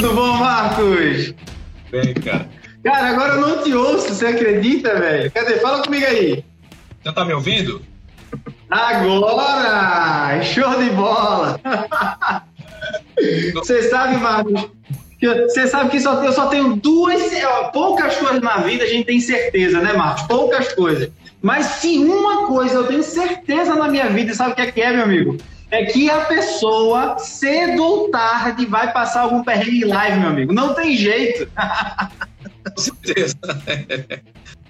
Tudo bom, Marcos? Bem, cara. Cara, agora eu não te ouço, você acredita, velho? Cadê? Fala comigo aí. Você tá me ouvindo? Agora! Show de bola! Você sabe, Marcos, você sabe que só, eu só tenho duas, poucas coisas na vida a gente tem certeza, né, Marcos? Poucas coisas. Mas se uma coisa eu tenho certeza na minha vida, sabe o que é, que é meu amigo? É que a pessoa, cedo ou tarde, vai passar algum perrengue live, meu amigo. Não tem jeito. Com certeza.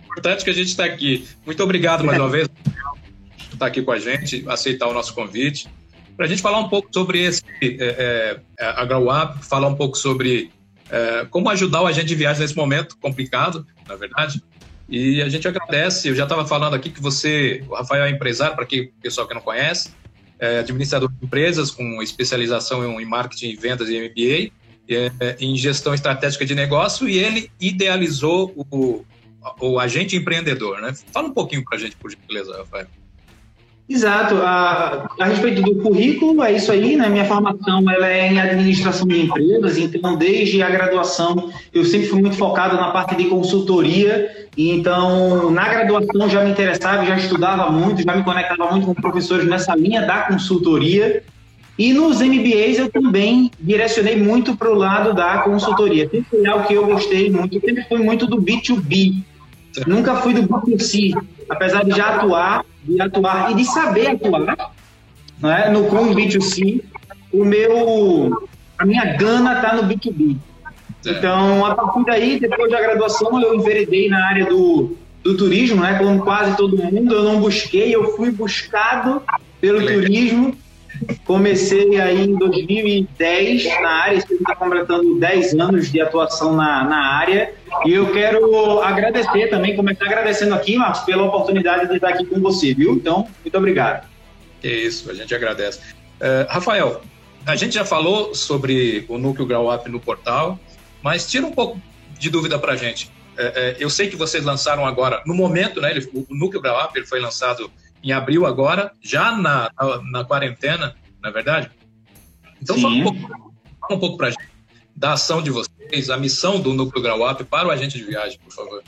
Importante que a gente está aqui. Muito obrigado mais uma vez por estar aqui com a gente, aceitar o nosso convite para a gente falar um pouco sobre esse é, é, a Grow Up, falar um pouco sobre é, como ajudar o agente de viagem nesse momento complicado, na verdade. E a gente agradece, eu já estava falando aqui que você, o Rafael é empresário, para quem pessoal que não conhece, é administrador de empresas com especialização em marketing vendas e MBA, é, em gestão estratégica de negócio, e ele idealizou o, o agente empreendedor, né? Fala um pouquinho para a gente, por gentileza, Rafael. Exato. A, a, respeito do currículo, é isso aí, né? Minha formação ela é em administração de empresas, então desde a graduação eu sempre fui muito focado na parte de consultoria, e então na graduação já me interessava, já estudava muito, já me conectava muito com professores nessa linha da consultoria. E nos MBAs eu também direcionei muito para o lado da consultoria. Sempre foi algo que eu gostei muito, sempre fui muito do B2B. Nunca fui do B2C, apesar de já atuar de atuar e de saber atuar né, no com B2C, o meu, a minha gana está no B2B. É. Então, a partir daí, depois da graduação, eu enveredei na área do, do turismo, né? Como quase todo mundo, eu não busquei, eu fui buscado pelo turismo. Comecei aí em 2010 na área, está completando 10 anos de atuação na, na área. E eu quero agradecer também, começar agradecendo aqui, Marcos, pela oportunidade de estar aqui com você, viu? Então, muito obrigado. Que isso, a gente agradece. Uh, Rafael, a gente já falou sobre o núcleo Grow Up no portal, mas tira um pouco de dúvida para a gente. Uh, uh, eu sei que vocês lançaram agora, no momento, né? Ele, o núcleo Grow Up ele foi lançado em abril agora, já na, na, na quarentena, na é verdade? Então, fala um pouco, fala um pouco para a gente da ação de vocês, a missão do Núcleo Grau Up para o agente de viagem, por favor.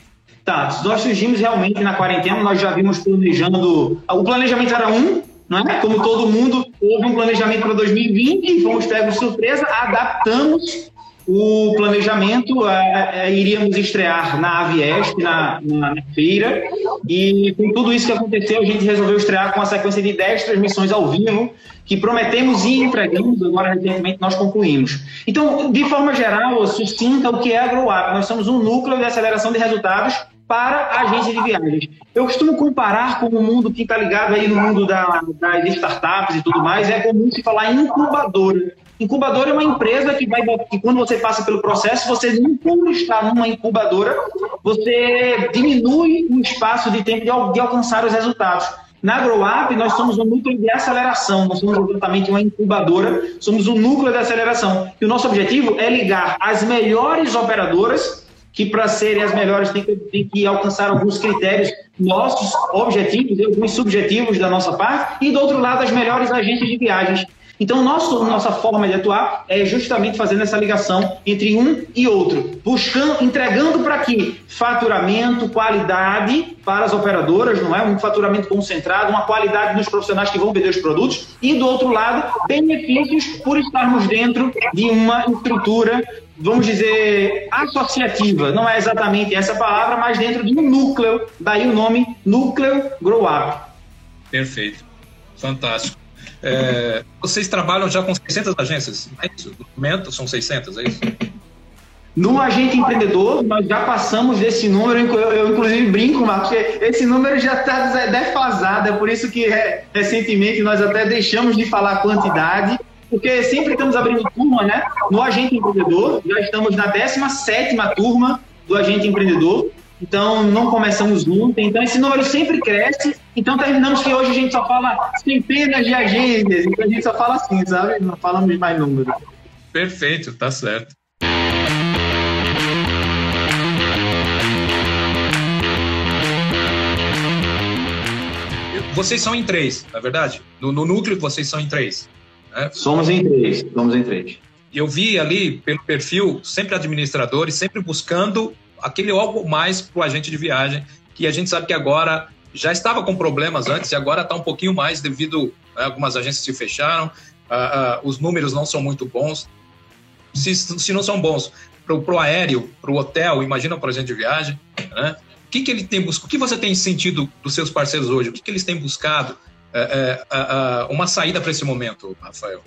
Tá, nós surgimos realmente na quarentena, nós já vimos planejando. O planejamento era um, não é? Como todo mundo, houve um planejamento para 2020 e fomos pegos surpresa, adaptamos o planejamento, é, é, iríamos estrear na Aviesp, na, na, na, feira, e com tudo isso que aconteceu, a gente resolveu estrear com uma sequência de 10 transmissões ao vivo, que prometemos e entregamos, agora recentemente nós concluímos. Então, de forma geral, sucinta, o que é a Grow Up? Nós somos um núcleo de aceleração de resultados para a agência de viagens. Eu costumo comparar com o mundo que está ligado aí no mundo da, das startups e tudo mais, é comum se falar em incubadora. Incubadora é uma empresa que vai que quando você passa pelo processo, você não por estar numa incubadora, você diminui o espaço de tempo de, de alcançar os resultados. Na GrowUp, nós somos um núcleo de aceleração, nós somos exatamente uma incubadora, somos um núcleo de aceleração. E o nosso objetivo é ligar as melhores operadoras, que para serem as melhores tem que, tem que alcançar alguns critérios nossos objetivos e alguns subjetivos da nossa parte, e do outro lado, as melhores agências de viagens então, nosso, nossa forma de atuar é justamente fazendo essa ligação entre um e outro, buscando, entregando para quê? Faturamento, qualidade para as operadoras, não é? Um faturamento concentrado, uma qualidade nos profissionais que vão vender os produtos, e do outro lado, benefícios por estarmos dentro de uma estrutura vamos dizer, associativa, não é exatamente essa palavra, mas dentro de um núcleo, daí o nome Núcleo Grow Up. Perfeito, fantástico. É, vocês trabalham já com 600 agências? É isso? No momento são 600, é isso? No agente empreendedor, nós já passamos desse número, eu, inclusive brinco, Marcos, porque esse número já está defasado, é por isso que é, recentemente nós até deixamos de falar quantidade, porque sempre estamos abrindo turma, né? No agente empreendedor, já estamos na 17 turma do agente empreendedor, então não começamos ontem, então esse número sempre cresce, então terminamos que hoje a gente só fala centenas de agências, então a gente só fala assim, sabe? Não falamos mais números. Perfeito, tá certo. Vocês são em três, na é verdade? No, no núcleo vocês são em três. Né? Somos em três, somos em três. eu vi ali pelo perfil sempre administradores, sempre buscando aquele algo mais para o agente de viagem, que a gente sabe que agora já estava com problemas antes e agora está um pouquinho mais devido a algumas agências se fecharam, uh, uh, os números não são muito bons. Se, se não são bons para o aéreo, para o hotel, imagina para o agente de viagem, né? O que, que ele tem buscado? O que você tem sentido dos seus parceiros hoje? O que, que eles têm buscado? É, é, é, uma saída para esse momento, Rafael?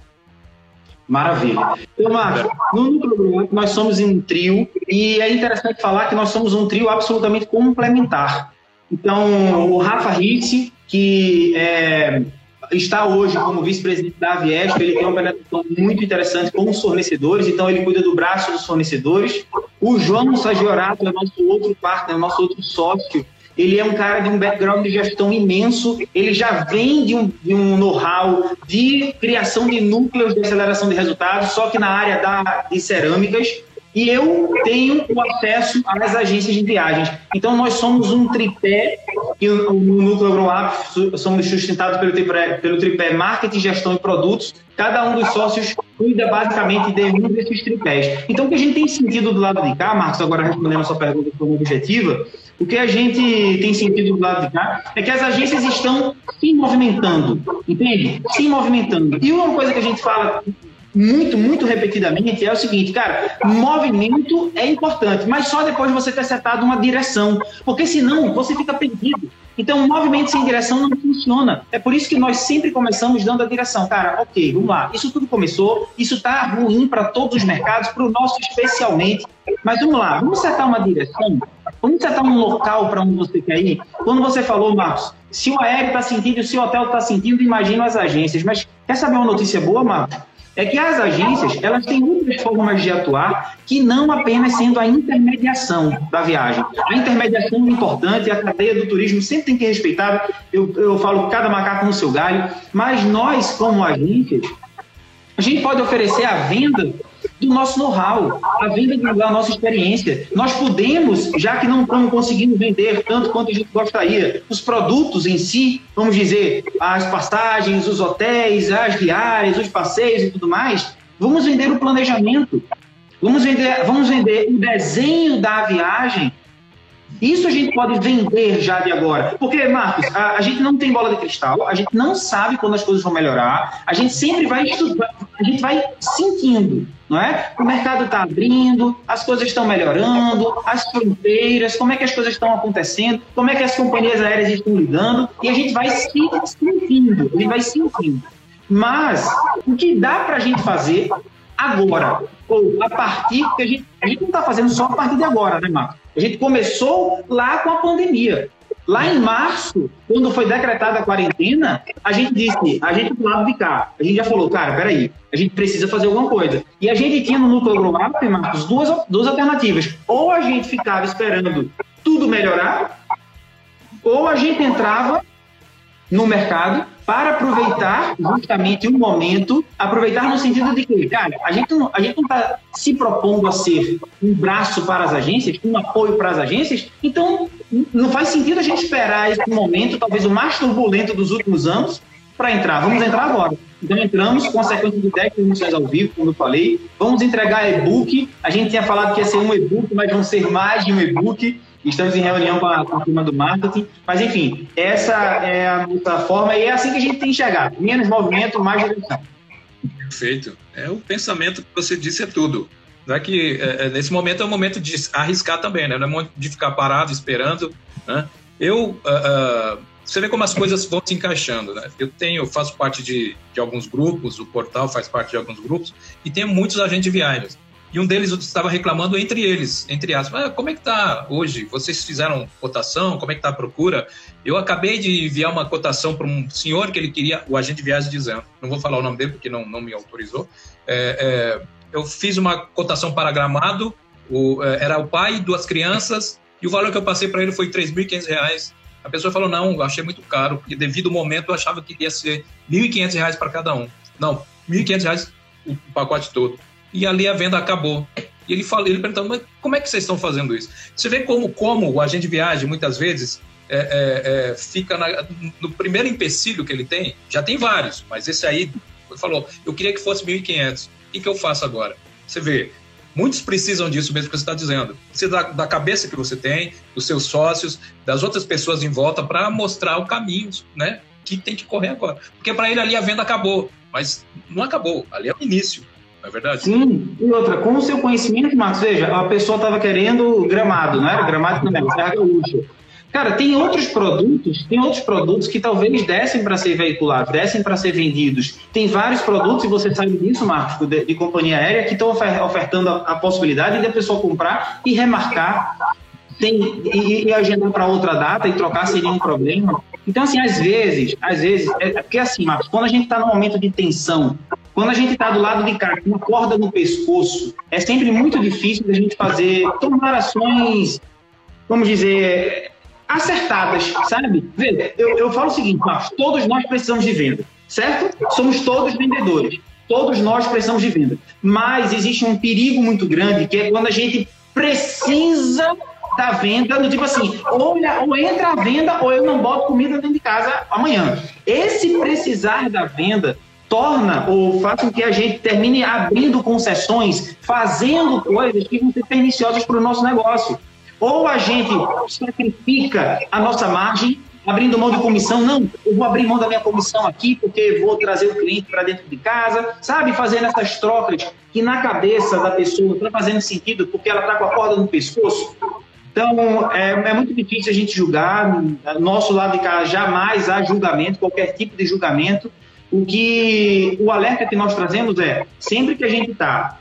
Maravilha. Então, Marcos, no Núcleo nós somos um trio e é interessante falar que nós somos um trio absolutamente complementar. Então, o Rafa Ritz, que é, está hoje como vice-presidente da Aviesp, ele tem uma penetração muito interessante com os fornecedores, então ele cuida do braço dos fornecedores. O João Sagiorato é nosso outro partner, nosso outro sócio, ele é um cara de um background de gestão imenso, ele já vem de um, um know-how de criação de núcleos de aceleração de resultados, só que na área da, de cerâmicas, e eu tenho o acesso às agências de viagens. Então, nós somos um tripé, e no Núcleo AgroApp somos sustentados pelo tripé, pelo tripé marketing, gestão e produtos. Cada um dos sócios cuida basicamente de um desses tripés. Então, o que a gente tem sentido do lado de cá, Marcos, agora respondendo a sua pergunta forma objetiva, o que a gente tem sentido do lado de cá é que as agências estão se movimentando, entende? Se movimentando. E uma coisa que a gente fala muito, muito repetidamente é o seguinte, cara, movimento é importante, mas só depois de você ter setado uma direção, porque senão você fica perdido. Então, movimento sem direção não funciona. É por isso que nós sempre começamos dando a direção. Cara, ok, vamos lá. Isso tudo começou, isso está ruim para todos os mercados, para o nosso especialmente. Mas vamos lá, vamos setar uma direção, vamos setar um local para onde você quer ir. Quando você falou, Marcos, se o aéreo está sentindo, se o hotel está sentindo, imagina as agências. Mas quer saber uma notícia boa, Marcos? É que as agências elas têm outras formas de atuar que não apenas sendo a intermediação da viagem. A intermediação é importante, a cadeia do turismo sempre tem que respeitar. Eu, eu falo cada macaco no seu galho, mas nós, como agências, a gente pode oferecer a venda do nosso know-how, a venda da nossa experiência. Nós podemos, já que não estamos conseguindo vender tanto quanto a gente gostaria, os produtos em si, vamos dizer, as passagens, os hotéis, as diárias, os passeios e tudo mais, vamos vender o planejamento. Vamos vender, vamos vender o desenho da viagem isso a gente pode vender já de agora. Porque, Marcos, a, a, gente não tem bola de cristal, a gente não sabe quando as coisas vão melhorar, a gente sempre vai estudar, a gente vai sentindo, não é? O mercado está abrindo, as coisas estão melhorando, as fronteiras, como é que as coisas estão acontecendo, como é que as companhias aéreas estão lidando, e a gente vai se sentindo, a gente vai sentindo. Mas o que dá para a gente fazer agora, ou a partir, que a gente, a gente não está fazendo só a partir de agora, né, Marcos? A gente começou lá com a pandemia. Lá em março, quando foi decretada a quarentena, a gente disse, a gente do lado de cá, a gente já falou, cara, peraí, a gente precisa fazer alguma coisa. E a gente tinha no núcleo global, Marcos, duas, duas alternativas. Ou a gente ficava esperando tudo melhorar, ou a gente entrava no mercado para aproveitar justamente um momento, aproveitar no sentido de que, cara, a gente não está se propondo a ser um braço para as agências, um apoio para as agências, então não faz sentido a gente esperar esse momento, talvez o mais turbulento dos últimos anos, para entrar. Vamos entrar agora. Então entramos com a sequência de 10 transmissões ao vivo, como eu falei. Vamos entregar e-book. A gente tinha falado que ia ser um e-book, mas vão ser mais de um e-book. Estamos em reunião com a, com a turma do marketing. Mas, enfim, essa é a nossa forma e é assim que a gente tem enxergado. Menos movimento, mais direção. Perfeito. É o pensamento que você disse é tudo. Não é que é, é nesse momento é o momento de arriscar também, né? Não é momento de ficar parado esperando. Né? Eu, uh, uh, você vê como as coisas vão se encaixando, né? Eu tenho, faço parte de, de alguns grupos, o portal faz parte de alguns grupos e tem muitos agentes viagens. E um deles estava reclamando entre eles, entre aspas, ah, como é que está hoje? Vocês fizeram cotação? Como é que está a procura? Eu acabei de enviar uma cotação para um senhor que ele queria, o agente de viagem dizendo, não vou falar o nome dele porque não, não me autorizou. É, é, eu fiz uma cotação para Gramado, o, é, era o pai, duas crianças, e o valor que eu passei para ele foi R$ 3.500. A pessoa falou, não, achei muito caro, porque devido ao momento eu achava que ia ser R$ 1.500 para cada um. Não, R$ 1.500 o pacote todo e ali a venda acabou. E ele falou, ele perguntando, mas como é que vocês estão fazendo isso? Você vê como, como o agente de viagem, muitas vezes, é, é, é, fica na, no primeiro empecilho que ele tem, já tem vários, mas esse aí falou, eu queria que fosse 1.500. O que eu faço agora? Você vê, muitos precisam disso mesmo que você está dizendo. Você da, da, cabeça que você tem, dos seus sócios, das outras pessoas em volta para mostrar o caminho, né? Que tem que correr agora. Porque para ele ali a venda acabou, mas não acabou. Ali é o início. Não é verdade? Sim, e outra, com o seu conhecimento, Marcos, veja, a pessoa estava querendo gramado, não era gramado não, era gaúcho. Cara, tem outros produtos, tem outros produtos que talvez dessem para ser veiculados, dessem para ser vendidos. Tem vários produtos, e você sabe disso, Marcos, de, de companhia aérea, que estão ofertando a, a, possibilidade de a pessoa comprar e remarcar tem, e, e agendar para outra data e trocar sem nenhum problema. Então, assim, às vezes, às vezes, é, é porque assim, Marcos, quando a gente está num momento de tensão, quando a gente está do lado de cá, com uma corda no pescoço, é sempre muito difícil da gente fazer, tomar ações, vamos dizer, acertadas, sabe? Vê, eu, eu falo o seguinte, Marcos, todos nós precisamos de venda, certo? Somos todos vendedores. Todos nós precisamos de venda. Mas existe um perigo muito grande, que é quando a gente precisa da venda, do tipo assim, ou, ou entra a venda ou eu não boto comida dentro de casa amanhã. Esse precisar da venda torna ou faz com que a gente termine abrindo concessões, fazendo coisas que vão ser perniciosas para o nosso negócio. Ou a gente sacrifica a nossa margem, abrindo mão de comissão, não, eu vou abrir mão da minha comissão aqui porque vou trazer o cliente para dentro de casa, sabe? Fazendo essas trocas que na cabeça da pessoa está fazendo sentido porque ela está com a corda no pescoço. Então, é, é, muito difícil a gente julgar. Nosso lado de cá jamais há julgamento, qualquer tipo de julgamento. O que o alerta que nós trazemos é sempre que a gente está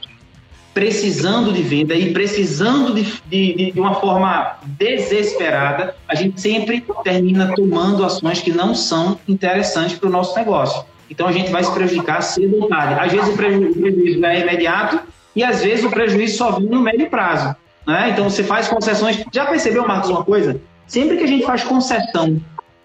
precisando de venda e precisando de, de, de, uma forma desesperada, a gente sempre termina tomando ações que não são interessantes para o nosso negócio. Então a gente vai se prejudicar cedo ou tarde. Às vezes o prejuízo é imediato e às vezes o prejuízo só vem no médio prazo. Né? Então você faz concessões. Já percebeu, Marcos, uma coisa? Sempre que a gente faz concessão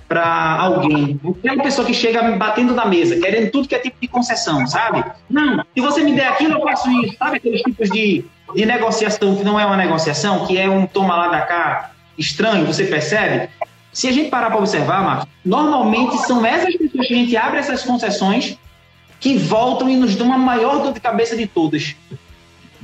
para alguém. Aquela pessoa que chega batendo na mesa, querendo tudo que é tipo de concessão, sabe? Não, se você me der aquilo, eu faço isso. Sabe aqueles tipos de, de negociação que não é uma negociação, que é um toma lá da cá estranho, você percebe? Se a gente parar para observar, Marcos, normalmente são essas pessoas que a gente abre essas concessões que voltam e nos dão uma maior dor de cabeça de todas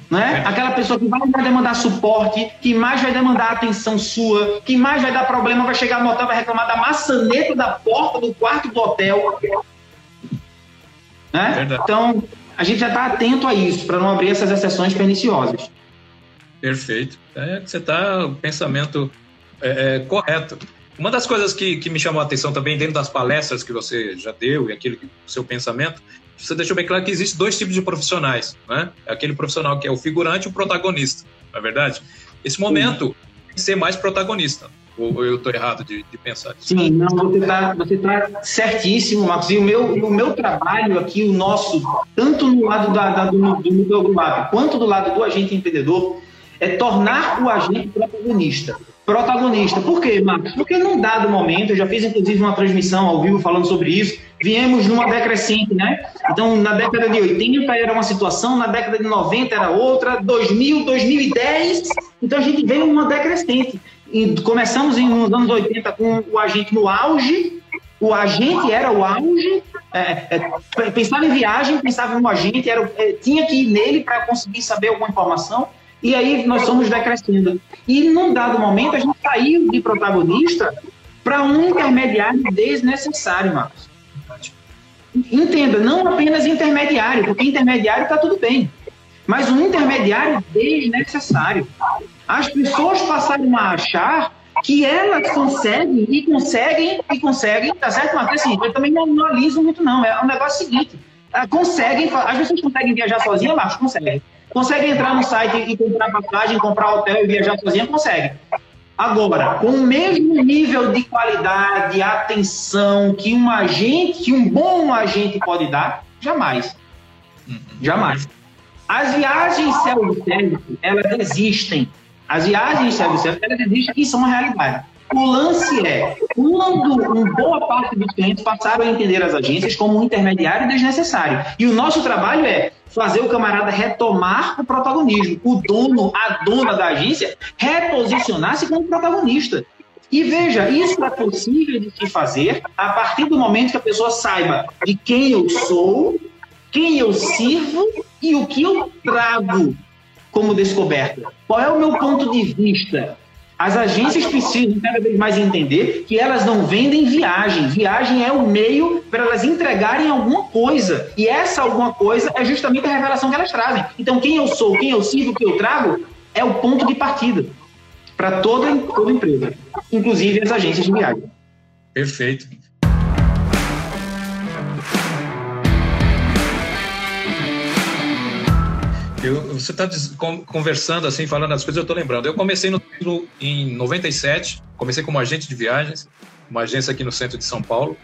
né? É. Aquela pessoa que mais vai demandar suporte, que mais vai demandar atenção sua, que mais vai dar problema, vai chegar no hotel, vai reclamar da maçaneta da porta do quarto do hotel. Né? Então, a gente já está atento a isso, para não abrir essas exceções perniciosas. Perfeito. É que você está, o pensamento é, é, correto. Uma das coisas que, que me chamou a atenção também dentro das palestras que você já deu e aquele seu pensamento você deixou bem claro que existe dois tipos de profissionais, né? Aquele profissional que é o figurante e o protagonista, não é verdade? Esse momento tem que ser mais protagonista. Ou eu estou errado de, de, pensar isso? Sim, não, você está tá certíssimo, Marcos. E o meu, o meu trabalho aqui, o nosso, tanto no lado da, da do, do quanto do lado do agente empreendedor, é tornar o agente protagonista protagonista. Por quê, Marcos? Porque num dado momento, eu já fiz inclusive uma transmissão ao vivo falando sobre isso, viemos numa decrescente, né? Então, na década de 80 era uma situação, na década de 90 era outra, 2000, 2010, então a gente veio numa decrescente. E começamos nos anos 80 com o agente no auge, o agente era o auge, é, é, pensava em viagem, pensava no agente, era, é, tinha que ir nele para conseguir saber alguma informação, e aí nós somos decrescendo. E num dado momento a gente saiu de protagonista para um intermediário desnecessário, Marcos. Entenda, não apenas intermediário, porque intermediário está tudo bem, mas um intermediário desnecessário. As pessoas passaram a achar que elas conseguem e conseguem e conseguem, tá certo, Marcos? Assim, eu também não analiso muito, não. É um negócio seguinte: ah, conseguem, as pessoas conseguem viajar sozinhas, Marcos? Conseguem. Consegue entrar no site e comprar passagem, comprar hotel e viajar sozinha? Consegue. Agora, com o mesmo nível de qualidade, atenção que um agente, que um bom agente pode dar, jamais. Jamais. As viagens self-service, elas existem. As viagens self-service, elas existem e são uma realidade. O lance é, quando uma boa parte dos clientes passaram a entender as agências como um intermediário desnecessário. E o nosso trabalho é fazer o camarada retomar o protagonismo, o dono, a dona da agência, reposicionar-se como protagonista. E veja, isso é possível de se fazer a partir do momento que a pessoa saiba de quem eu sou, quem eu sirvo e o que eu trago como descoberta. Qual é o meu ponto de vista? As agências precisam cada vez mais entender que elas não vendem viagem. Viagem é o meio para elas entregarem alguma coisa. E essa alguma coisa é justamente a revelação que elas trazem. Então, quem eu sou, quem eu sirvo, o que eu trago, é o ponto de partida para toda, toda empresa, inclusive as agências de viagem. Perfeito. Eu, você está conversando assim, falando as coisas, eu estou lembrando. Eu comecei no, em 97, comecei como agente de viagens, uma agência aqui no centro de São Paulo.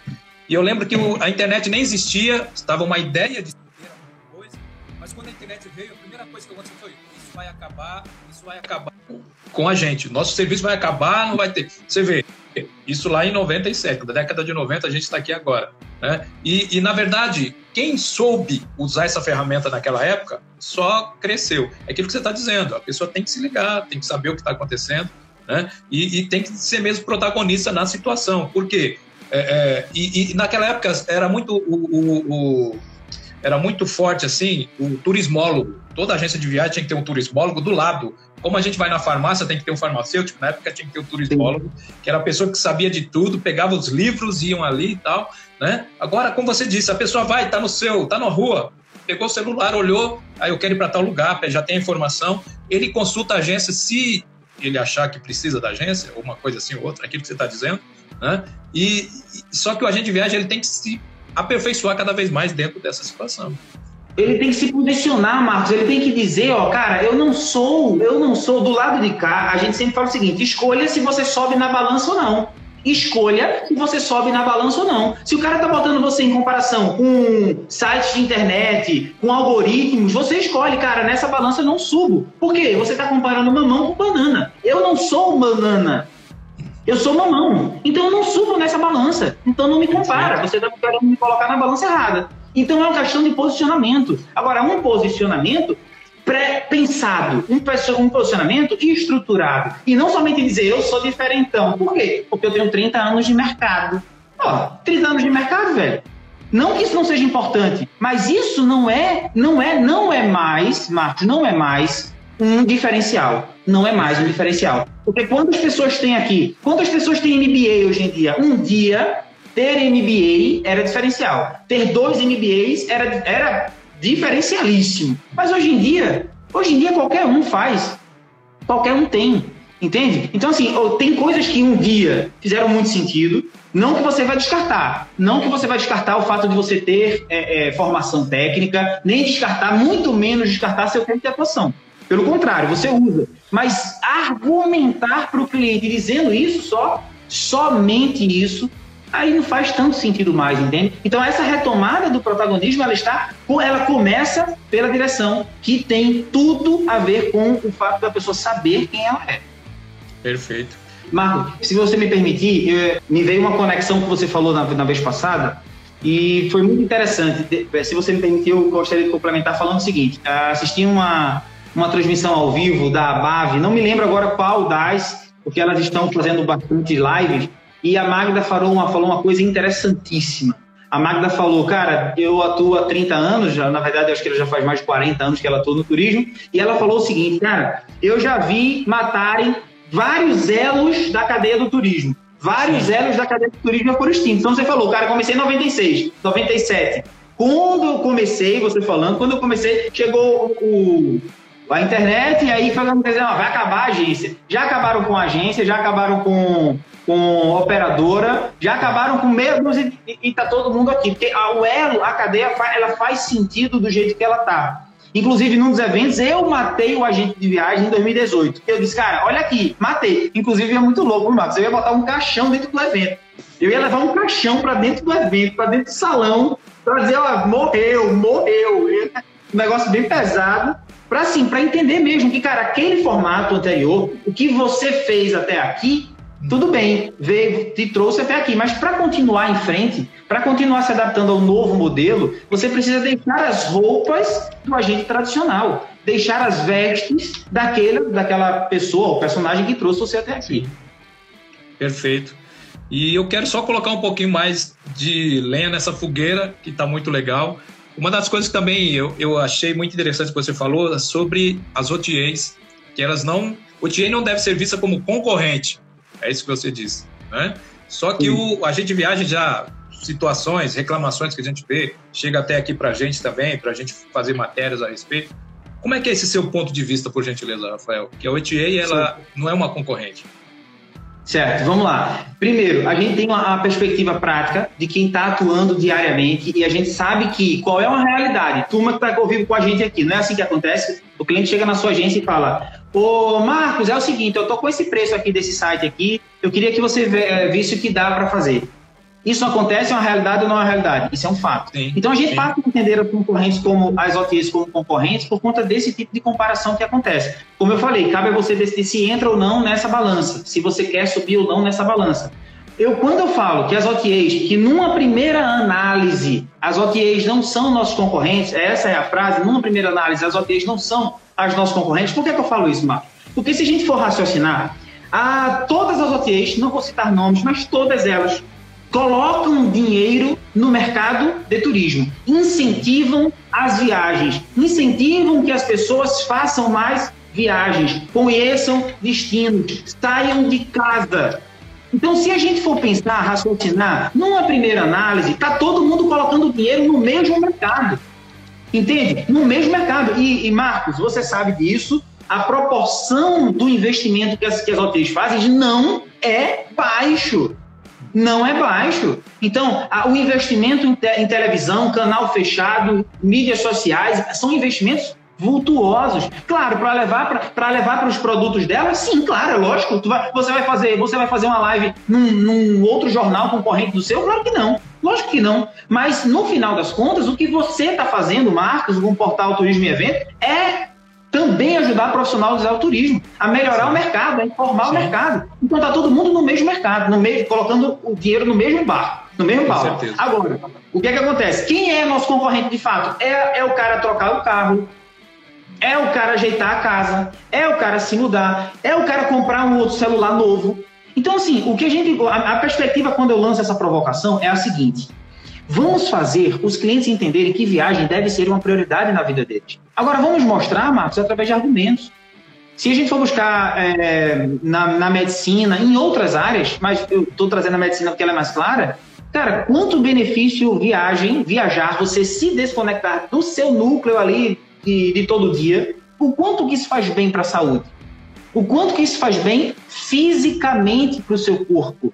E eu lembro que o, a internet nem existia, estava uma ideia de coisa, mas quando a internet veio, a primeira coisa que aconteceu foi: isso vai acabar, isso vai acabar com a gente. Nosso serviço vai acabar, não vai ter. Você vê, isso lá em 97, da década de 90, a gente está aqui agora. Né? E, e, na verdade, quem soube usar essa ferramenta naquela época só cresceu. É aquilo que você está dizendo. A pessoa tem que se ligar, tem que saber o que está acontecendo né? E, e, tem que ser mesmo protagonista na situação. Por quê? É, é, e, e, naquela época era muito o, o, era muito forte assim o turismólogo. Toda agência de viagem tinha que ter um turismólogo do lado como a gente vai na farmácia, tem que ter um farmacêutico, na época tinha que ter um turismólogo, que era a pessoa que sabia de tudo, pegava os livros, iam ali e tal, né? Agora, como você disse, a pessoa vai, tá no seu, tá na rua, pegou o celular, olhou, aí eu quero ir para tal lugar, já tem a informação, ele consulta a agência se ele achar que precisa da agência, ou uma coisa assim ou outra, aquilo que você está dizendo, né? E, só que o agente de viagem ele tem que se aperfeiçoar cada vez mais dentro dessa situação ele tem que se posicionar, Marcos. Ele tem que dizer, ó, cara, eu não sou, eu não sou do lado de cá. A gente sempre fala o seguinte: escolha se você sobe na balança ou não. Escolha se você sobe na balança ou não. Se o cara tá botando você em comparação com sites de internet, com algoritmos, você escolhe, cara, nessa balança eu não subo. Por quê? Você tá comparando mamão com banana. Eu não sou banana. Eu sou mamão. Então eu não subo nessa balança. Então não me compara. Você tá querendo me colocar na balança errada. Então é uma questão de posicionamento. Agora, um posicionamento pré-pensado, um, um posicionamento estruturado. E não somente dizer eu sou diferentão. Por quê? Porque eu tenho 30 anos de mercado. Ó, 30 anos de mercado, velho. Não que isso não seja importante, mas isso não é, não é, não é mais, Marcos, não é mais um diferencial. Não é mais um diferencial. Porque quantas pessoas têm aqui? Quantas pessoas têm MBA hoje em dia? Um dia ter MBA era diferencial. Ter dois MBAs era, era diferencialíssimo. Mas hoje em dia, hoje em dia qualquer um faz. Qualquer um tem. Entende? Então, assim, tem coisas que um dia fizeram muito sentido, não que você vai descartar. Não que você vai descartar o fato de você ter é, é, formação técnica, nem descartar, muito menos descartar seu tempo de atuação. Pelo contrário, você usa. Mas argumentar para o cliente dizendo isso só, somente isso, aí não faz tanto sentido mais, entende? Então essa retomada do protagonismo, ela está, ela começa pela direção, que tem tudo a ver com o fato da pessoa saber quem ela é. Perfeito. Marco, se você me permitir, eu, me veio uma conexão que você falou na, na vez passada e foi muito interessante. Se você me permitir, eu gostaria de complementar falando o seguinte: assisti uma, uma transmissão ao vivo da ABAV, não me lembro agora qual das, porque elas estão fazendo bastante lives e a Magda falou uma, falou uma coisa interessantíssima. A Magda falou, cara, eu atuo há 30 anos, já, na verdade, acho que ela já faz mais de 40 anos que ela atua no turismo, e ela falou o seguinte, cara, eu já vi matarem vários elos da cadeia do turismo. Vários elos da cadeia do turismo por extinto. Então você falou, cara, comecei em 96, 97. Quando eu comecei, você falando, quando eu comecei, chegou o, a internet e aí falando, vai acabar a agência. Já acabaram com a agência, já acabaram com com operadora, já acabaram com meia dúzia e, está todo mundo aqui. Porque a, o elo, a cadeia, ela faz sentido do jeito que ela tá. Inclusive, num dos eventos, eu matei o agente de viagem em 2018. Eu disse, cara, olha aqui, matei. Inclusive, é muito louco, Marcos. Eu ia botar um caixão dentro do evento. Eu ia levar um caixão para dentro do evento, para dentro do salão, para dizer, ó, morreu, morreu. Um negócio bem pesado. Para assim, para entender mesmo que, cara, aquele formato anterior, o que você fez até aqui, tudo bem, veio, te trouxe até aqui, mas para continuar em frente, para continuar se adaptando ao novo modelo, você precisa deixar as roupas do agente tradicional, deixar as vestes daquele, daquela pessoa, o personagem que trouxe você até aqui. Perfeito. E eu quero só colocar um pouquinho mais de lenha nessa fogueira, que está muito legal. Uma das coisas que também eu, eu achei muito interessante que você falou é sobre as OTAs, que elas não. OTA não deve ser vista como concorrente. É isso que você disse. Né? Só que o, a gente viaja já situações, reclamações que a gente vê, chega até aqui para a gente também, para a gente fazer matérias a respeito. Como é que é esse seu ponto de vista, por gentileza, Rafael? Que a OTA ela Sim. não é uma concorrente. Certo, vamos lá. Primeiro, a gente tem uma, perspectiva prática de quem está atuando diariamente e a gente sabe que qual é uma realidade. Turma que está convivo com a gente aqui, não é assim que acontece? O cliente chega na sua agência e fala: Ô Marcos, é o seguinte, eu tô com esse preço aqui desse site aqui, eu queria que você eh, visse o que dá para fazer. Isso acontece, é uma realidade ou não é uma realidade? Isso é um fato. Sim, então a gente sim. parte de entender os concorrentes como as OTAs como concorrentes por conta desse tipo de comparação que acontece. Como eu falei, cabe a você decidir se entra ou não nessa balança, se você quer subir ou não nessa balança. Eu, quando eu falo que as OTAs, que numa primeira análise, as OTAs não são nossos concorrentes, essa é a frase, numa primeira análise, as OTAs não são as nossas concorrentes, por que, é que eu falo isso, Marco? Porque se a gente for raciocinar, a, todas as OTAs, não vou citar nomes, mas todas elas colocam dinheiro no mercado de turismo, incentivam as viagens, incentivam que as pessoas façam mais viagens, conheçam destinos, saiam de casa. Então, se a gente for pensar, raciocinar, numa primeira análise, está todo mundo colocando dinheiro no mesmo mercado. Entende? No mesmo mercado. E, e Marcos, você sabe disso, a proporção do investimento que as, que as fazem não é baixo não é baixo. Então, o investimento em, televisão, canal fechado, mídias sociais, são investimentos vultuosos. Claro, para levar para levar para os produtos dela, sim, claro, é lógico. Vai, você vai fazer, você vai fazer uma live num, num outro jornal concorrente do seu? Claro que não. Lógico que não. Mas no final das contas, o que você está fazendo, Marcos, com o portal Turismo e Evento, é também ajudar a usar o turismo, a melhorar Sim. o mercado, a informar Sim. o mercado. Então está todo mundo no mesmo mercado, no mesmo, colocando o dinheiro no mesmo bar, no mesmo bar. Agora, o que é que acontece? Quem é nosso concorrente de fato? É, é o cara trocar o carro, é o cara ajeitar a casa, é o cara se mudar, é o cara comprar um outro celular novo. Então, assim, o que a gente. A, a perspectiva quando eu lanço essa provocação é a seguinte: Vamos fazer os clientes entenderem que viagem deve ser uma prioridade na vida deles. Agora, vamos mostrar, Marcos, através de argumentos. Se a gente for buscar é, na, na, medicina, em outras áreas, mas eu estou trazendo a medicina porque ela é mais clara, cara, quanto benefício viagem, viajar, você se desconectar do seu núcleo ali de, de todo dia, o quanto que isso faz bem para a saúde? O quanto que isso faz bem fisicamente para o seu corpo?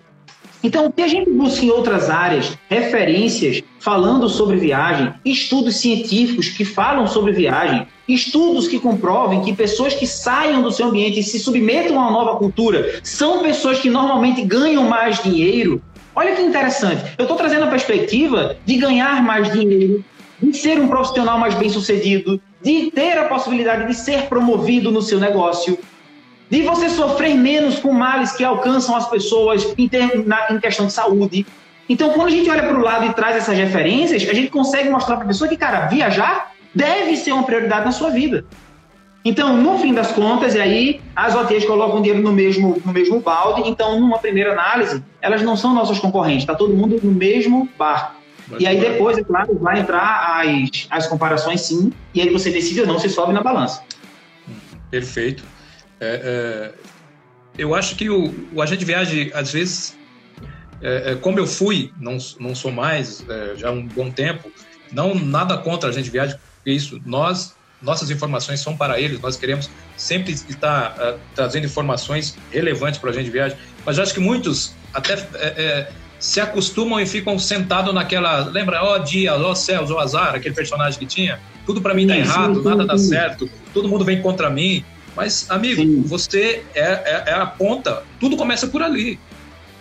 Então, o que a gente busca em outras áreas, referências falando sobre viagem, estudos científicos que falam sobre viagem, estudos que comprovem que pessoas que saiam do seu ambiente e se submetam a uma nova cultura são pessoas que normalmente ganham mais dinheiro. Olha que interessante. Eu estou trazendo a perspectiva de ganhar mais dinheiro, de ser um profissional mais bem sucedido, de ter a possibilidade de ser promovido no seu negócio, de você sofrer menos com males que alcançam as pessoas em, ter, na, em questão de saúde. Então, quando a gente olha para o lado e traz essas referências, a gente consegue mostrar para a pessoa que, cara, viajar deve ser uma prioridade na sua vida. Então, no fim das contas, e aí as OTAs colocam dinheiro no mesmo, no mesmo balde, então, numa primeira análise, elas não são nossas concorrentes, está todo mundo no mesmo barco. e aí depois, é claro, vai entrar as, as comparações sim, e aí você decide ou não se sobe na balança. Perfeito. É, é, eu acho que o, o, agente de viagem, às vezes, é, é como eu fui, não, não sou mais, é, já há um bom tempo, não nada contra a agente de viagem, porque isso, nós, nossas informações são para eles, nós queremos sempre estar uh, trazendo informações relevantes para a agente de viagem, mas acho que muitos até se acostumam e ficam sentados naquela. Lembra, ó oh, dia, ó oh, céus, ó oh, azar, aquele personagem que tinha? Tudo para mim dá errado, nada dá certo, todo mundo vem contra mim. Mas, amigo, Sim. você é, é, é, a ponta. Tudo começa por ali.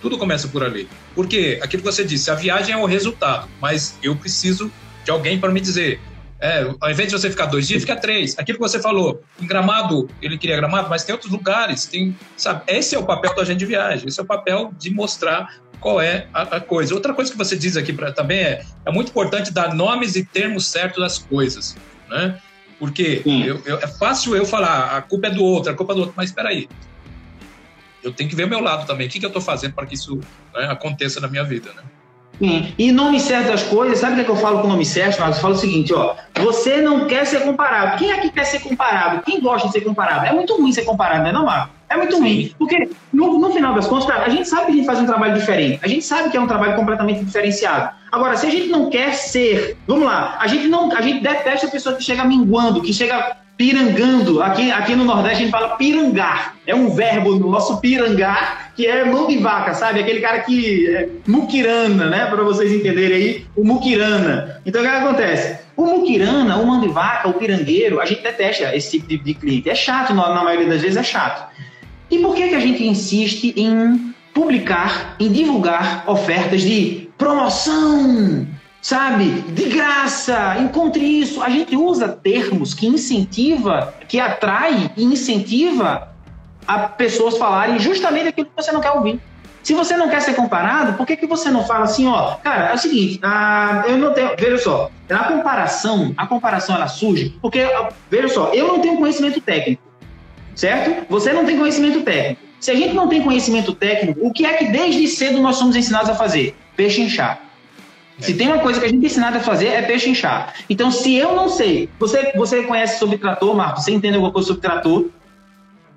Tudo começa por ali. Porque aquilo que você disse, a viagem é o resultado, mas eu preciso de alguém para me dizer. É, ao invés de você ficar dois dias, fica três. Aquilo que você falou, em Gramado, ele queria Gramado, mas tem outros lugares. Tem, sabe? Esse é o papel do agente de viagem. Esse é o papel de mostrar qual é a, a coisa. Outra coisa que você diz aqui pra, também é, é muito importante dar nomes e termos certos das coisas. Né? Porque eu, eu, é fácil eu falar, a culpa é do outro, a culpa é do outro, mas espera aí. Eu tenho que ver o meu lado também. O que, que eu estou fazendo para que isso né, aconteça na minha vida, né? Sim. E nome certo das coisas, sabe o que, é que eu falo com nome certo, Marcos? Eu falo o seguinte, ó. Você não quer ser comparado. Quem aqui quer ser comparado? Quem gosta de ser comparado? É muito ruim ser comparado, né, não, Marcos? É muito ruim. Porque, no, no, final das contas, a gente sabe que a gente faz um trabalho diferente. A gente sabe que é um trabalho completamente diferenciado. Agora, se a gente não quer ser. Vamos lá, a gente não. A gente detesta a pessoa que chega minguando, que chega pirangando. Aqui, aqui no Nordeste a gente fala pirangar. É um verbo nosso pirangar, que é mão de vaca, sabe? Aquele cara que é muquirana, né? Para vocês entenderem aí, o muquirana. Então o que acontece? O muquirana, o mão de vaca, o pirangueiro, a gente detesta esse tipo de, de cliente. É chato, na, na maioria das vezes é chato. E por que, que a gente insiste em publicar, em divulgar ofertas de promoção, sabe? De graça, encontre isso. A gente usa termos que incentiva, que atrai e incentiva a pessoas falarem justamente aquilo que você não quer ouvir. Se você não quer ser comparado, por que, que você não fala assim, ó, cara, é o seguinte, ah, eu não tenho, veja só, a comparação, a comparação ela surge, porque, veja só, eu não tenho conhecimento técnico, certo? Você não tem conhecimento técnico. Se a gente não tem conhecimento técnico, o que é que desde cedo nós somos ensinados a fazer? Peixe inchar. Se tem uma coisa que a gente é ensinado a fazer é peixe inchar. Então, se eu não sei, você, você conhece sobre trator, Marcos? Você entende alguma coisa sobre trator?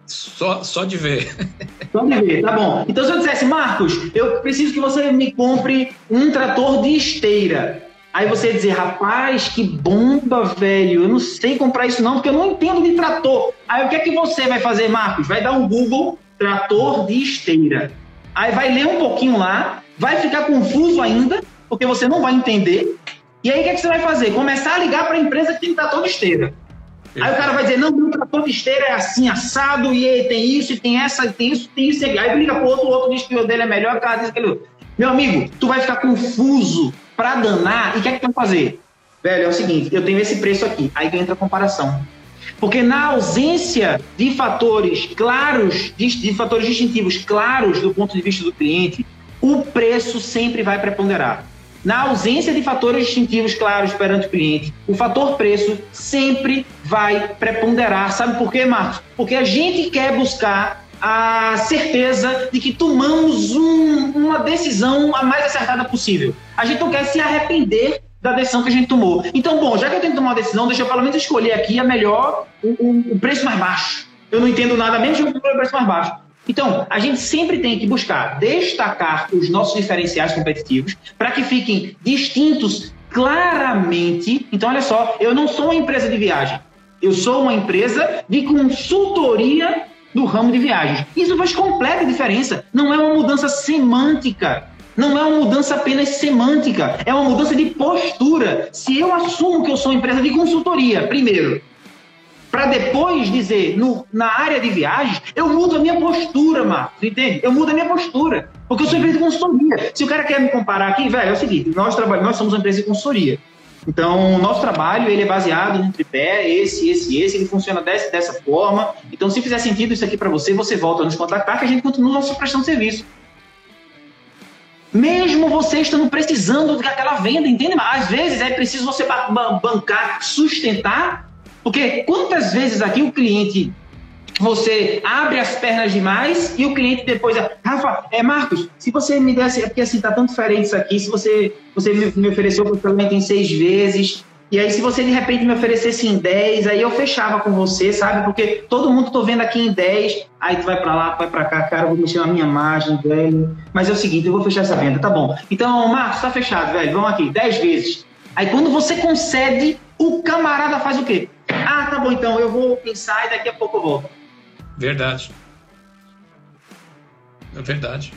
Só, só de ver. Só de ver, tá bom. Então, se eu dissesse, Marcos, eu preciso que você me compre um trator de esteira. Aí você dizer, rapaz, que bomba, velho. Eu não sei comprar isso não, porque eu não entendo de trator. Aí o que é que você vai fazer, Marcos? Vai dar um Google trator de esteira. Aí vai ler um pouquinho lá, vai ficar confuso ainda, porque você não vai entender. E aí o que, é que você vai fazer? Começar a ligar para a empresa que tem trator de esteira. Aí o cara vai dizer, não, meu trator de esteira é assim, assado, e tem isso, e tem essa, e tem isso, tem isso. Aí liga pro outro, o outro diz que o dele é melhor, o cara diz aquele Meu amigo, tu vai ficar confuso para danar, e o que é que tu vai fazer? Velho, é o seguinte, eu tenho esse preço aqui, aí entra a comparação. Porque na ausência de fatores claros, de fatores distintivos claros do ponto de vista do cliente, o preço sempre vai preponderar. Na ausência de fatores distintivos claros perante o cliente, o fator preço sempre vai preponderar. Sabe por quê, Marcos? Porque a gente quer buscar a certeza de que tomamos um, uma decisão a mais acertada possível. A gente não quer se arrepender da decisão que a gente tomou. Então, bom, já que eu tenho que tomar uma decisão, deixa eu pelo menos escolher aqui a melhor, o, o, o preço mais baixo. Eu não entendo nada menos que o preço mais baixo. Então, a gente sempre tem que buscar destacar os nossos diferenciais competitivos para que fiquem distintos claramente. Então, olha só, eu não sou uma empresa de viagem, eu sou uma empresa de consultoria do ramo de viagens. Isso faz completa diferença. Não é uma mudança semântica. Não é uma mudança apenas semântica, é uma mudança de postura. Se eu assumo que eu sou empresa de consultoria, primeiro, para depois dizer no, na área de viagens, eu mudo a minha postura, Marcos, entende? Eu mudo a minha postura, porque eu sou empresa de consultoria. Se o cara quer me comparar aqui, velho, é o seguinte, nós, trabalhamos, nós somos uma empresa de consultoria. Então, o nosso trabalho ele é baseado no tripé, esse, esse, esse, ele funciona dessa, dessa forma. Então, se fizer sentido isso aqui para você, você volta a nos contactar que a gente continua prestação de serviço. Mesmo você estando precisando daquela venda, entende? Mas às vezes é preciso você bancar, sustentar porque quantas vezes aqui o cliente você abre as pernas demais e o cliente depois, Rafa, é Marcos, se você me desse aqui assim, tá tão diferente isso aqui, se você você me, ofereceu pagamento em seis vezes, e aí se você de repente me oferecesse em dez, aí eu fechava com você, sabe? Porque todo mundo tô vendo aqui em dez, aí tu vai para lá, vai para cá, cara, eu vou mexer na minha margem, velho. Mas é o seguinte, eu vou fechar essa venda, tá bom. Então, Marcos, tá fechado, velho, vamos aqui, dez vezes. Aí quando você concede, o camarada faz o quê? Ah, tá bom, então eu vou pensar e daqui a pouco eu volto. Verdade. É verdade.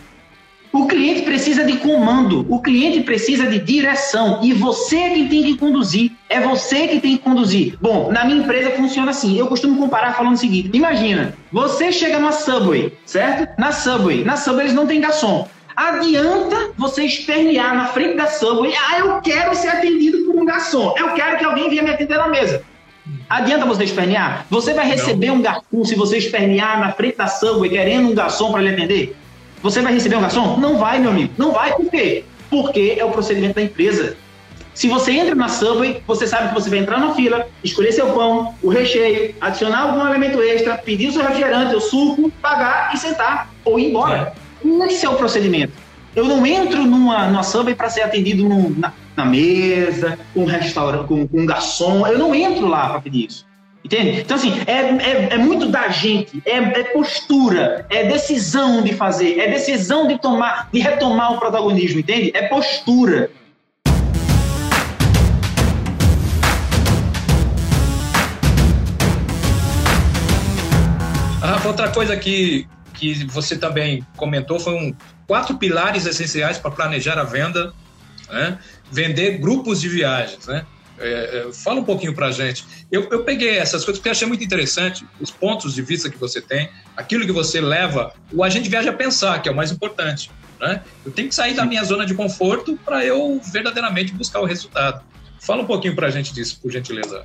O cliente precisa de comando, o cliente precisa de direção e você é quem tem que conduzir. É você que tem que conduzir. Bom, na minha empresa funciona assim. Eu costumo comparar falando o seguinte: imagina, você chega numa Subway, certo? Na Subway, na Subway eles não têm garçom. Adianta você espernear na frente da Subway, ah, eu quero ser atendido por um garçom, eu quero que alguém venha me atender na mesa. Adianta você espernear? Você vai receber Não. um garçom se você espernear na frente da Subway querendo um garçom para lhe atender? Você vai receber um garçom? Não vai, meu amigo. Não vai. Por quê? Porque é o procedimento da empresa. Se você entra na Subway, você sabe que você vai entrar na fila, escolher seu pão, o recheio, adicionar algum elemento extra, pedir o seu refrigerante, o suco, pagar e sentar ou ir embora. É. Esse é o procedimento. Eu não entro numa, numa Subway para ser atendido num, na, na, mesa, com um restaurante, com, com um garçom. Eu não entro lá para pedir isso. Entende? Então, assim, é, é, é muito da gente, é, é, postura, é decisão de fazer, é decisão de tomar, de retomar o protagonismo, entende? É postura. Ah, outra coisa que, que você também comentou foi um quatro pilares essenciais para planejar a venda, né? Vender grupos de viagens, né? É, é, fala um pouquinho para a gente. Eu, eu peguei essas coisas porque achei muito interessante, os pontos de vista que você tem, aquilo que você leva o agente viaja a pensar, que é o mais importante. Né? Eu tenho que sair da minha zona de conforto para eu verdadeiramente buscar o resultado. Fala um pouquinho para a gente disso, por gentileza.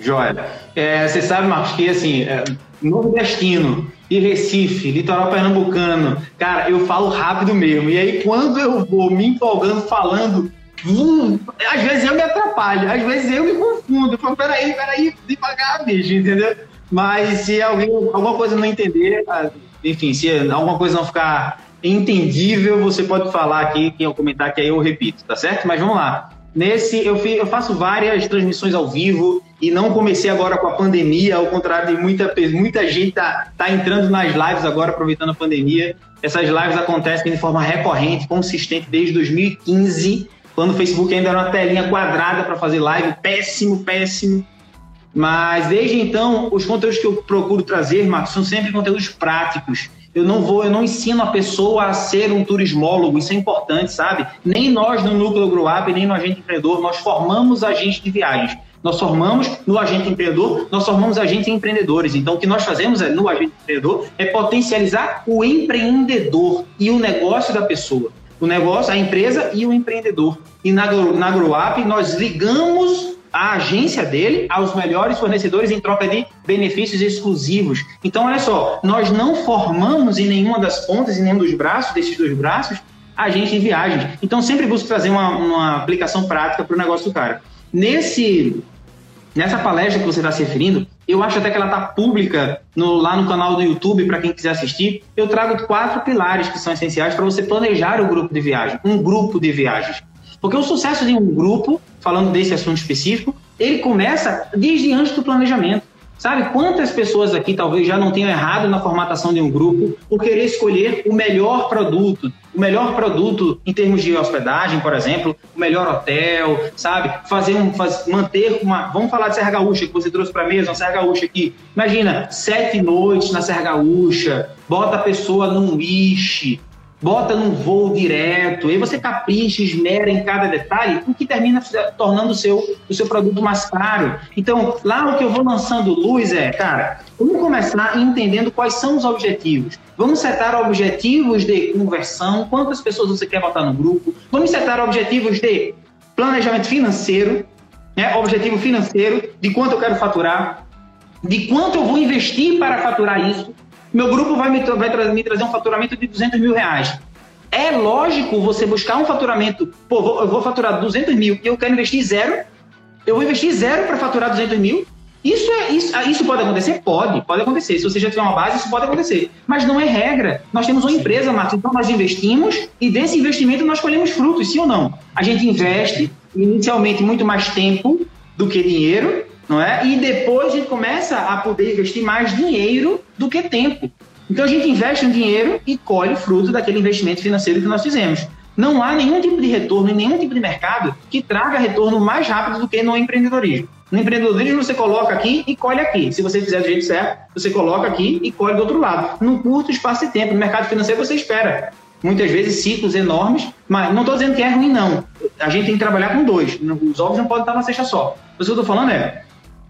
Joia. É, você sabe, Marcos, que assim, é, nordestino e Recife, litoral pernambucano, cara, eu falo rápido mesmo. E aí, quando eu vou me empolgando falando Hum, às vezes eu me atrapalho, às vezes eu me confundo. Eu falo, peraí, peraí, devagar, bicho, entendeu? Mas se alguém, alguma coisa não entender, ah, enfim, se alguma coisa não ficar entendível, você pode falar aqui, que eu comentar que aí eu repito, tá certo? Mas vamos lá. Nesse, eu, eu faço várias transmissões ao vivo e não comecei agora com a pandemia, ao contrário de muita, muita gente tá, tá entrando nas lives agora, aproveitando a pandemia. Essas lives acontecem de forma recorrente, consistente desde 2015 quando o Facebook ainda era uma telinha quadrada para fazer live, péssimo, péssimo. Mas desde então, os conteúdos que eu procuro trazer, Marcos, são sempre conteúdos práticos. Eu não vou, eu não ensino a pessoa a ser um turismólogo, isso é importante, sabe? Nem nós no Núcleo Gruap, nem no Agente Empreendedor, nós formamos agentes de viagens. Nós formamos no agente empreendedor, nós formamos agentes empreendedores. Então, o que nós fazemos é, no agente empreendedor é potencializar o empreendedor e o negócio da pessoa o negócio, a empresa e o empreendedor. E na, na GrowUp nós ligamos a agência dele aos melhores fornecedores em troca de benefícios exclusivos. Então, olha só, nós não formamos em nenhuma das pontas, em nenhum dos braços, desses dois braços, agente de viagens. Então, sempre busco trazer uma, uma aplicação prática para o negócio do cara. Nesse, nessa palestra que você está se referindo, eu acho até que ela está pública no, lá no canal do YouTube para quem quiser assistir. Eu trago quatro pilares que são essenciais para você planejar o grupo de viagem, um grupo de viagens. Porque o sucesso de um grupo, falando desse assunto específico, ele começa desde antes do planejamento. Sabe quantas pessoas aqui talvez já não tenham errado na formatação de um grupo por querer escolher o melhor produto, o melhor produto em termos de hospedagem, por exemplo, o melhor hotel, sabe? Fazer um, faz, manter uma. Vamos falar de Serra Gaúcha que você trouxe para mesa, uma Serra Gaúcha aqui. Imagina sete noites na Serra Gaúcha, bota a pessoa num wish, bota num voo direto, aí você capricha, esmera em cada detalhe, o que termina tornando o seu, o seu produto mais caro. Então, lá o que eu vou lançando luz é, cara, vamos começar entendendo quais são os objetivos. Vamos setar objetivos de conversão, quantas pessoas você quer botar no grupo. Vamos setar objetivos de planejamento financeiro, né? objetivo financeiro, de quanto eu quero faturar, de quanto eu vou investir para faturar isso meu grupo vai me, vai me trazer um faturamento de 200 mil reais. É lógico você buscar um faturamento, pô, vou, eu vou faturar 200 mil e eu quero investir zero, eu vou investir zero para faturar 200 mil. Isso, é, isso, ah, isso pode acontecer? Pode, pode acontecer. Se você já tiver uma base, isso pode acontecer. Mas não é regra. Nós temos uma empresa, Marcos, então nós investimos e desse investimento nós colhemos frutos, sim ou não? A gente investe inicialmente muito mais tempo do que dinheiro não é? E depois a gente começa a poder investir mais dinheiro do que tempo. Então a gente investe um dinheiro e colhe o fruto daquele investimento financeiro que nós fizemos. Não há nenhum tipo de retorno em nenhum tipo de mercado que traga retorno mais rápido do que no empreendedorismo. No empreendedorismo você coloca aqui e colhe aqui. Se você fizer do jeito certo, você coloca aqui e colhe do outro lado. Num curto espaço de tempo. No mercado financeiro você espera. Muitas vezes ciclos enormes, mas não estou dizendo que é ruim, não. A gente tem que trabalhar com dois. Os ovos não podem estar na cesta só. Mas o que eu estou falando é,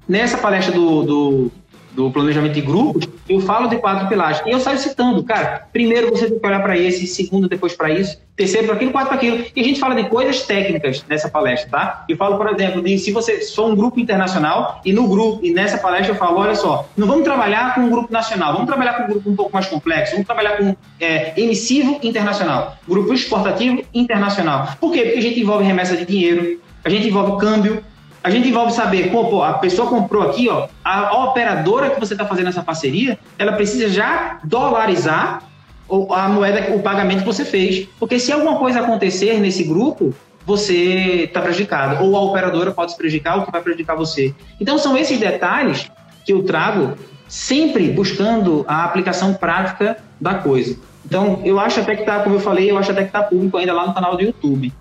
Nessa palestra do, do, do, planejamento de grupos, eu falo de quatro pilares. E eu saio citando, cara, primeiro você tem que olhar para esse, segundo depois para isso, terceiro para aquilo, quarto para aquilo. E a gente fala de coisas técnicas nessa palestra, tá? Eu falo, por exemplo, de se você for um grupo internacional e no grupo, e nessa palestra eu falo, olha só, não vamos trabalhar com um grupo nacional, vamos trabalhar com um grupo um pouco mais complexo, vamos trabalhar com é, emissivo internacional, grupo exportativo internacional. Por quê? Porque a gente envolve remessa de dinheiro, a gente envolve câmbio, a gente envolve saber, pô, pô, a pessoa comprou aqui, ó, a, operadora que você está fazendo essa parceria, ela precisa já dolarizar a moeda, o pagamento que você fez. Porque se alguma coisa acontecer nesse grupo, você está prejudicado. Ou a operadora pode se prejudicar, ou que vai prejudicar você. Então, são esses detalhes que eu trago, sempre buscando a aplicação prática da coisa. Então, eu acho até que está, como eu falei, eu acho até que está público ainda lá no canal do YouTube.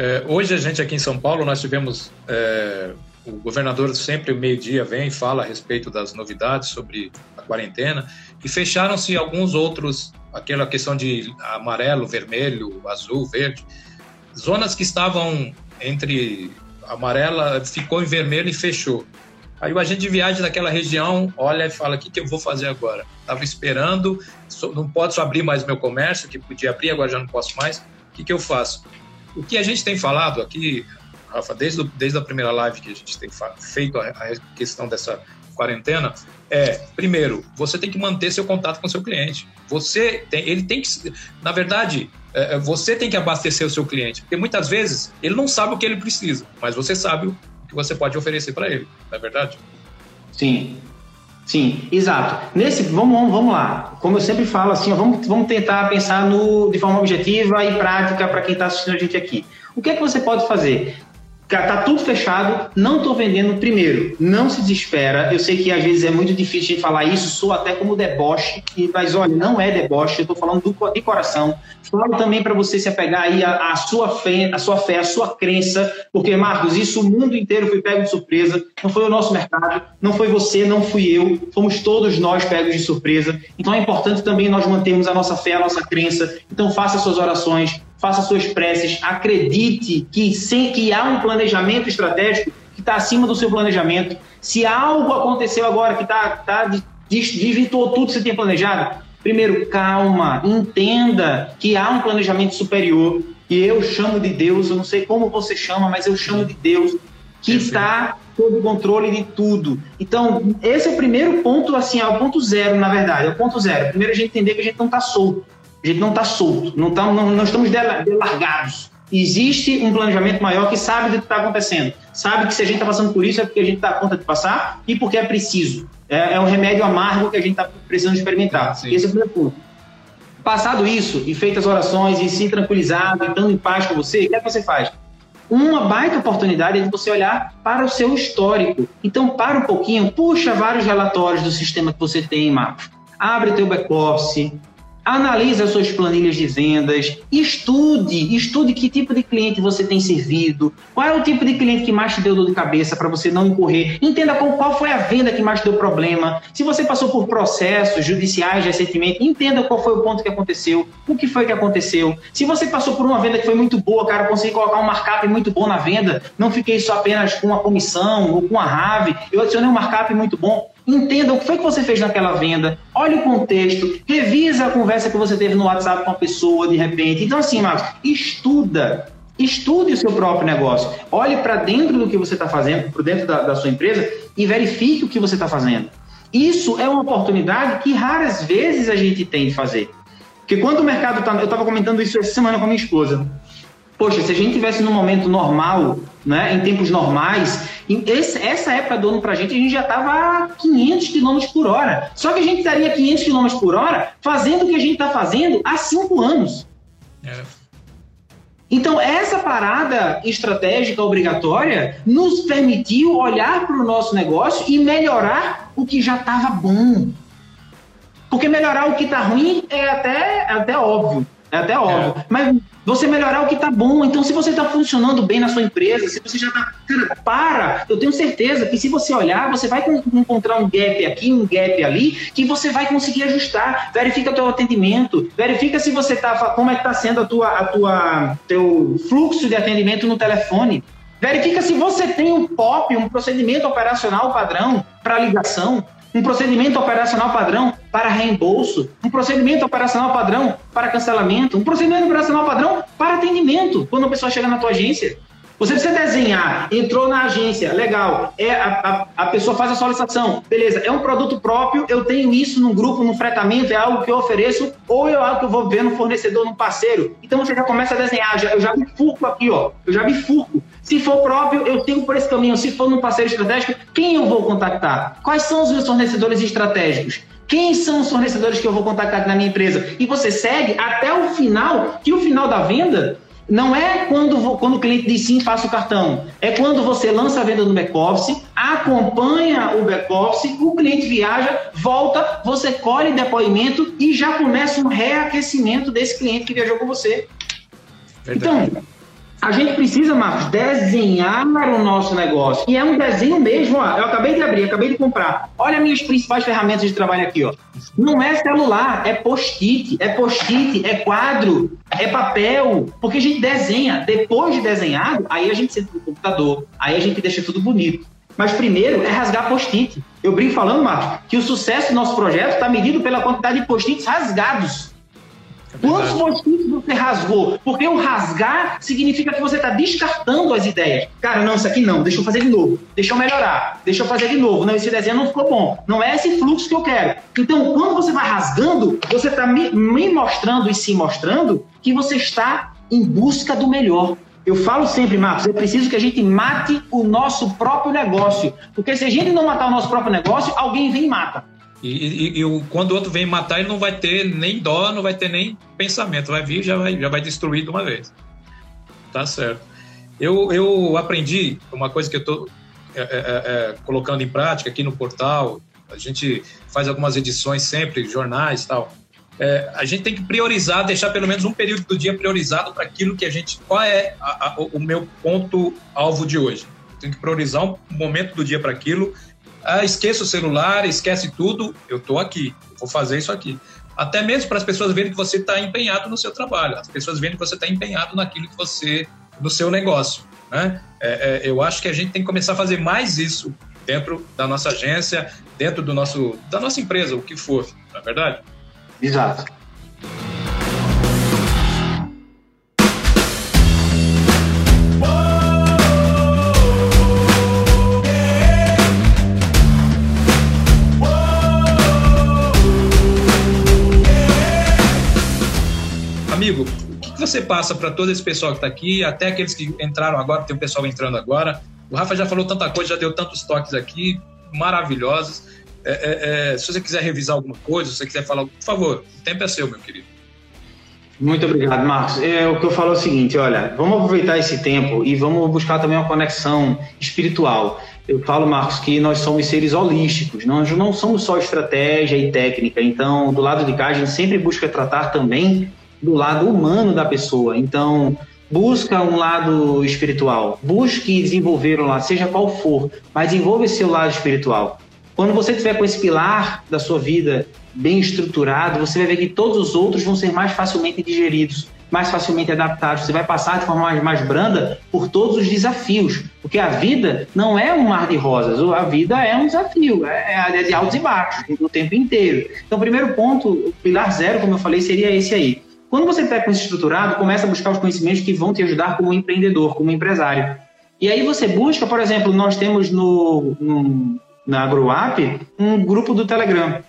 É, hoje, a gente aqui em São Paulo, nós tivemos. É, o governador sempre, meio-dia, vem e fala a respeito das novidades sobre a quarentena. E fecharam-se alguns outros, aquela questão de amarelo, vermelho, azul, verde zonas que estavam entre amarela ficou em vermelho e fechou. Aí o agente de viagem daquela região olha e fala: o que, que eu vou fazer agora? Estava esperando, não posso abrir mais meu comércio, que podia abrir, agora já não posso mais. O que, que eu faço? O que a gente tem falado aqui, Rafa, desde, desde a primeira live que a gente tem feito a, a questão dessa quarentena, é, primeiro, você tem que manter seu contato com seu cliente. Você tem, ele tem que, na verdade, é, é, você tem que abastecer o seu cliente, porque muitas vezes ele não sabe o que ele precisa, mas você sabe o que você pode oferecer para ele, não é verdade? Sim, sim, exato. Nesse, vamos, vamos lá. Como eu sempre falo, assim, vamos, vamos tentar pensar no, de forma objetiva e prática para quem está assistindo a gente aqui. O que é que você pode fazer? Tá tudo fechado, não estou vendendo. Primeiro, não se desespera. Eu sei que às vezes é muito difícil de falar isso, sou até como deboche, mas olha, não é deboche, eu estou falando do, de coração. Falo também para você se apegar aí a, sua fé, a sua fé, a sua crença, porque, Marcos, isso o mundo inteiro foi pego de surpresa. Não foi o nosso mercado, não foi você, não fui eu, fomos todos nós pegos de surpresa. Então é importante também nós mantermos a nossa fé, a nossa crença. Então faça suas orações, faça suas preces, acredite que, sem, que há um planejamento estratégico que está acima do seu planejamento. Se algo aconteceu agora que está tá, desvirtuou tudo que você tinha planejado, primeiro, calma, entenda que há um planejamento superior, e eu chamo de Deus, eu não sei como você chama, mas eu chamo de Deus, que está sob controle de tudo. Então, esse é o primeiro ponto, assim, é o ponto zero, na verdade, é o ponto zero. Primeiro a gente entender que a gente não está solto. A gente não está solto, não, tá, não, não estamos delargados. Existe um planejamento maior que sabe do que está acontecendo. Sabe que se a gente está passando por isso é porque a gente está conta de passar e porque é preciso. É, é um remédio amargo que a gente está precisando experimentar. Sim. Esse é o primeiro ponto. Passado isso, e feitas orações, e se tranquilizado, e dando em paz com você, o que é que você faz? Uma baita oportunidade é de você olhar para o seu histórico. Então, para um pouquinho, puxa vários relatórios do sistema que você tem, Marcos. Abre teu back-office, analise as suas planilhas de vendas, estude, estude que tipo de cliente você tem servido, qual é o tipo de cliente que mais te deu dor de cabeça para você não incorrer, entenda qual, foi a venda que mais te deu problema, se você passou por processos judiciais recentemente, entenda qual foi o ponto que aconteceu, o que foi que aconteceu, se você passou por uma venda que foi muito boa, cara, consegui colocar um markup muito bom na venda, não fiquei só apenas com a comissão ou com a RAV, eu adicionei um markup muito bom, entenda o que foi que você fez naquela venda, olhe o contexto, revisa a conversa que você teve no WhatsApp com a pessoa de repente. Então, assim, Marcos, estuda. Estude o seu próprio negócio. Olhe para dentro do que você está fazendo, por dentro da, da sua empresa e verifique o que você está fazendo. Isso é uma oportunidade que raras vezes a gente tem de fazer. Porque quando o mercado está. Eu estava comentando isso essa semana com a minha esposa. Poxa, se a gente tivesse num momento normal, né, em tempos normais, esse, essa época do ano para a gente, a gente já estava a 500 km por hora. Só que a gente estaria 500 km por hora fazendo o que a gente está fazendo há cinco anos. É. Então, essa parada estratégica obrigatória nos permitiu olhar para o nosso negócio e melhorar o que já estava bom. Porque melhorar o que está ruim é até, é até óbvio. É até óbvio. É. Mas você melhorar o que está bom. Então, se você está funcionando bem na sua empresa, se você já está. Cara, para! Eu tenho certeza que se você olhar, você vai encontrar um gap aqui, um gap ali, que você vai conseguir ajustar. Verifica o teu atendimento, verifica se você está. Como é que está sendo a tua, a tua teu fluxo de atendimento no telefone. Verifica se você tem um POP, um procedimento operacional padrão para ligação um procedimento operacional padrão para reembolso, um procedimento operacional padrão para cancelamento, um procedimento operacional padrão para atendimento, quando a pessoa chega na tua agência. Você precisa desenhar, entrou na agência, legal, é a, a, a, pessoa faz a solicitação, beleza, é um produto próprio, eu tenho isso num grupo, num fretamento, é algo que eu ofereço, ou é algo que eu vou ver no fornecedor, no parceiro. Então você já começa a desenhar, já, eu já bifurco aqui, ó, eu já bifurco. Se for próprio, eu sigo por esse caminho. Se for num parceiro estratégico, quem eu vou contactar? Quais são os meus fornecedores estratégicos? Quem são os fornecedores que eu vou contactar na minha empresa? E você segue até o final, que o final da venda não é quando, quando o cliente diz sim, passa o cartão. É quando você lança a venda no back-office, acompanha o back-office, o cliente viaja, volta, você colhe depoimento e já começa um reaquecimento desse cliente que viajou com você. Verdade. Então, a gente precisa, Marcos, desenhar o nosso negócio. E é um desenho mesmo, ó. Eu acabei de abrir, acabei de comprar. Olha minhas principais ferramentas de trabalho aqui, ó. Não é celular, é post-it, é post-it, é quadro, é papel. Porque a gente desenha. Depois de desenhado, aí a gente senta no computador, aí a gente deixa tudo bonito. Mas primeiro é rasgar post-it. Eu brinco falando, Marcos, que o sucesso do nosso projeto está medido pela quantidade de post-its rasgados. É Quantos post-its você rasgou? Porque o rasgar significa que você está descartando as ideias. Cara, não, isso aqui não, deixa eu fazer de novo, deixa eu melhorar, deixa eu fazer de novo. Não, esse desenho não ficou bom. Não é esse fluxo que eu quero. Então, quando você vai rasgando, você está me, me mostrando e se mostrando que você está em busca do melhor. Eu falo sempre, Marcos, é preciso que a gente mate o nosso próprio negócio. Porque se a gente não matar o nosso próprio negócio, alguém vem e mata. E, e, e, quando o outro vem matar, ele não vai ter nem dó, não vai ter nem pensamento. Vai vir já vai, já vai destruir de uma vez. Tá certo. Eu, eu aprendi uma coisa que eu estou é, é, é, é, colocando em prática aqui no portal. A gente faz algumas edições sempre, jornais tal. É, a gente tem que priorizar, deixar pelo menos um período do dia priorizado para aquilo que a gente. Qual é a, a, o meu ponto alvo de hoje? Tem que priorizar um momento do dia para aquilo ah, esqueça o celular, esquece tudo, eu estou aqui, vou fazer isso aqui. Até mesmo para as pessoas verem que você está empenhado no seu trabalho, as pessoas verem que você está empenhado naquilo que você, no seu negócio. Né? É, é, eu acho que a gente tem que começar a fazer mais isso dentro da nossa agência, dentro do nosso, da nossa empresa, o que for, não é verdade? Exato. Você passa para todo esse pessoal que está aqui, até aqueles que entraram agora, tem um pessoal entrando agora. O Rafa já falou tanta coisa, já deu tantos toques aqui, maravilhosos. É, é, é, se você quiser revisar alguma coisa, se você quiser falar, por favor, o tempo é seu, meu querido. Muito obrigado, Marcos. É, o que eu falo é o seguinte: olha, vamos aproveitar esse tempo e vamos buscar também uma conexão espiritual. Eu falo, Marcos, que nós somos seres holísticos, nós não somos só estratégia e técnica. Então, do lado de cá, a gente sempre busca tratar também do lado humano da pessoa. Então, busca um lado espiritual, busque desenvolver um lado, seja qual for, mas desenvolva esse seu lado espiritual. Quando você tiver com esse pilar da sua vida bem estruturado, você vai ver que todos os outros vão ser mais facilmente digeridos, mais facilmente adaptados. Você vai passar de forma mais, mais branda por todos os desafios, porque a vida não é um mar de rosas, a vida é um desafio, é, é de altos e baixos o tempo inteiro. Então, o primeiro ponto, o pilar zero, como eu falei, seria esse aí quando você está com isso estruturado, começa a buscar os conhecimentos que vão te ajudar como empreendedor, como empresário. E aí você busca, por exemplo, nós temos no, no na AgroApp um grupo do Telegram,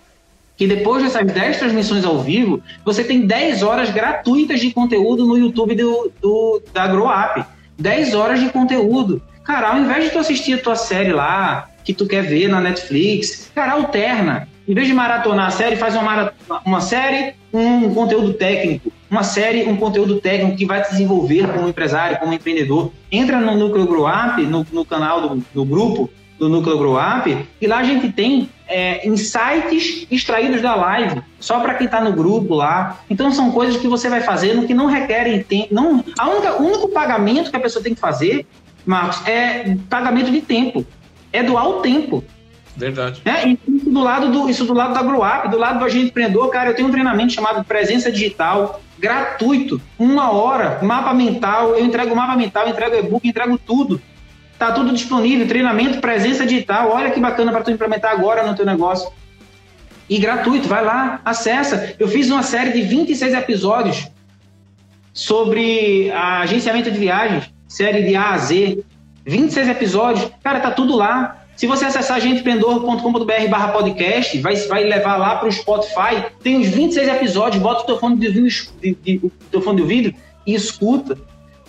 que depois dessas 10 transmissões ao vivo, você tem 10 horas gratuitas de conteúdo no YouTube do, do, da AgroApp. 10 horas de conteúdo. Cara, ao invés de tu assistir a tua série lá, que tu quer ver na Netflix, cara, alterna. Em vez de maratonar a série, faz uma, uma série, um conteúdo técnico. Uma série, um conteúdo técnico que vai te desenvolver como empresário, como empreendedor. Entra no Núcleo Grow Up, no, no canal do, do grupo do Núcleo Grow Up, e lá a gente tem é, insights extraídos da live, só para quem está no grupo lá. Então são coisas que você vai fazendo que não requerem tempo. Não, a única, o único pagamento que a pessoa tem que fazer, Marcos, é pagamento de tempo. É doar o tempo. Verdade. É, isso do lado do, isso do lado da GrowUp, do lado do agente empreendedor, cara, eu tenho um treinamento chamado Presença Digital, gratuito, uma hora, mapa mental, eu entrego mapa mental, entrego e-book, entrego tudo. Tá tudo disponível, treinamento, presença digital, olha que bacana para tu implementar agora no teu negócio. E gratuito, vai lá, acessa. Eu fiz uma série de 26 episódios sobre agenciamento de viagens, série de A a Z. 26 episódios, cara, tá tudo lá. Se você acessar agenteempreendedor.com.br barra podcast, vai, vai levar lá para o Spotify, tem uns 26 episódios, bota o teu fone de ouvido, de, de, o teu fone de ouvido e escuta.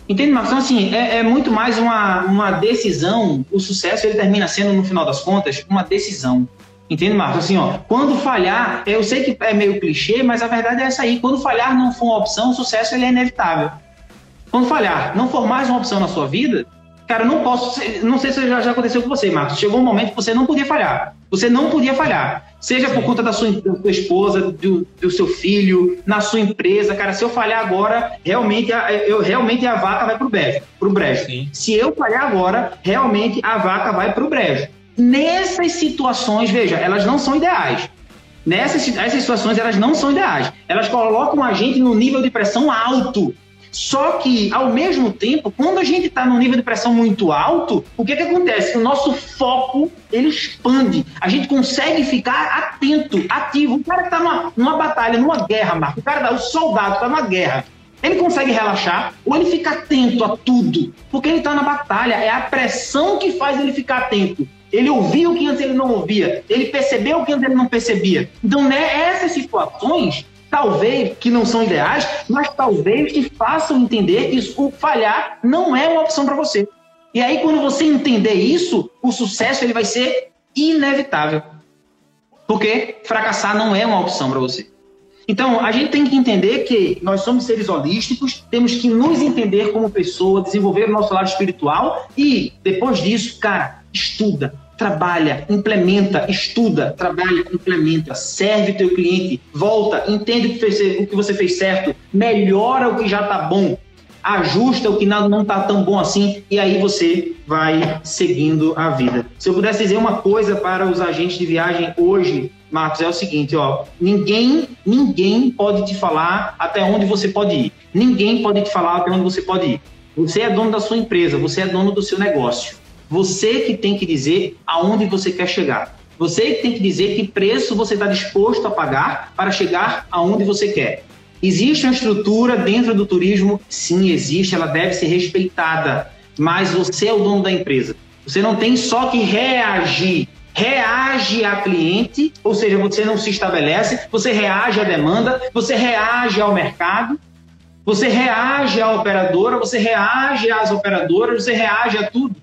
Entende, Marcos? Então, assim, é, é, muito mais uma, uma decisão. O sucesso, ele termina sendo, no final das contas, uma decisão. Entende, Marcos? Assim, ó, quando falhar, eu sei que é meio clichê, mas a verdade é essa aí. Quando falhar não for uma opção, o sucesso ele é inevitável. Quando falhar não for mais uma opção na sua vida, cara, não posso. Não sei se já, já aconteceu com você, Marcos. Chegou um momento que você não podia falhar. Você não podia falhar. Seja por conta da sua, da sua esposa, do, do, seu filho, na sua empresa. Cara, se eu falhar agora, realmente, a, eu, realmente a vaca vai pro brejo. Pro brejo. Sim. Se eu falhar agora, realmente a vaca vai pro brejo. Nessas situações, veja, elas não são ideais. Nessas essas situações, elas não são ideais. Elas colocam a gente no nível de pressão alto. Só que, ao mesmo tempo, quando a gente está num nível de pressão muito alto, o que, que acontece? O nosso foco ele expande. A gente consegue ficar atento, ativo. O cara que está numa, numa batalha, numa guerra, Marco, o cara, o soldado está numa guerra, ele consegue relaxar ou ele fica atento a tudo? Porque ele está na batalha. É a pressão que faz ele ficar atento. Ele ouviu o que antes ele não ouvia. Ele percebeu o que antes ele não percebia. Então, né, essas situações, talvez, que não são ideais, mas talvez te façam entender que o falhar não é uma opção para você. E aí, quando você entender isso, o sucesso ele vai ser inevitável. Porque fracassar não é uma opção para você. Então, a gente tem que entender que nós somos seres holísticos, temos que nos entender como pessoa, desenvolver o nosso lado espiritual e, depois disso, cara, estuda, trabalha, implementa, estuda, trabalha, implementa, serve teu cliente, volta, entende o que, fez, o que você fez certo, melhora o que já está bom, ajusta o que não está tão bom assim e aí você vai seguindo a vida. Se eu pudesse dizer uma coisa para os agentes de viagem hoje, Marcos, é o seguinte, ó, ninguém, ninguém pode te falar até onde você pode ir. Ninguém pode te falar até onde você pode ir. Você é dono da sua empresa, você é dono do seu negócio. Você que tem que dizer aonde você quer chegar. Você que tem que dizer que preço você está disposto a pagar para chegar aonde você quer. Existe uma estrutura dentro do turismo? Sim, existe, ela deve ser respeitada. Mas você é o dono da empresa. Você não tem só que reagir. Reage a cliente, ou seja, você não se estabelece, você reage à demanda, você reage ao mercado, você reage à operadora, você reage às operadoras, você reage a tudo.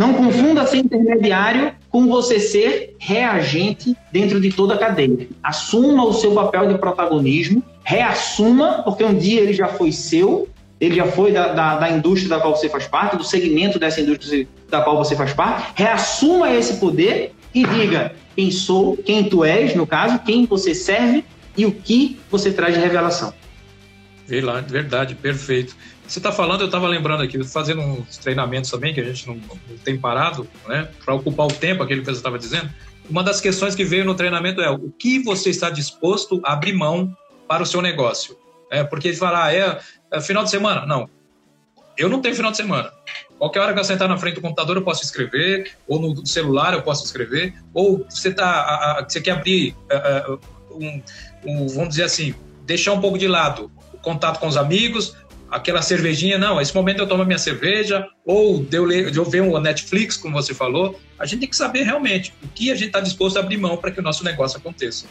Não confunda ser intermediário com você ser reagente dentro de toda a cadeia. Assuma o seu papel de protagonismo, reassuma, porque um dia ele já foi seu, ele já foi da, da, da, indústria da qual você faz parte, do segmento dessa indústria da qual você faz parte, reassuma esse poder e diga quem sou, quem tu és, no caso, quem você serve e o que você traz de revelação. Verdade, perfeito. Você está falando, eu estava lembrando aqui, fazendo uns treinamentos também, que a gente não, não tem parado, né, para ocupar o tempo, aquele que você estava dizendo. Uma das questões que veio no treinamento é o que você está disposto a abrir mão para o seu negócio. É, porque ele fala, ah, é, é final de semana? Não. Eu não tenho final de semana. Qualquer hora que eu sentar na frente do computador eu posso escrever, ou no celular eu posso escrever, ou você, tá, a, a, você quer abrir, a, é, é, um, um, vamos dizer assim, deixar um pouco de lado o contato com os amigos, aquela cervejinha, não, esse momento eu tomo a minha cerveja, ou de eu, ler, de eu ver um Netflix, como você falou, a gente tem que saber realmente o que a gente está disposto a abrir mão para que o nosso negócio aconteça.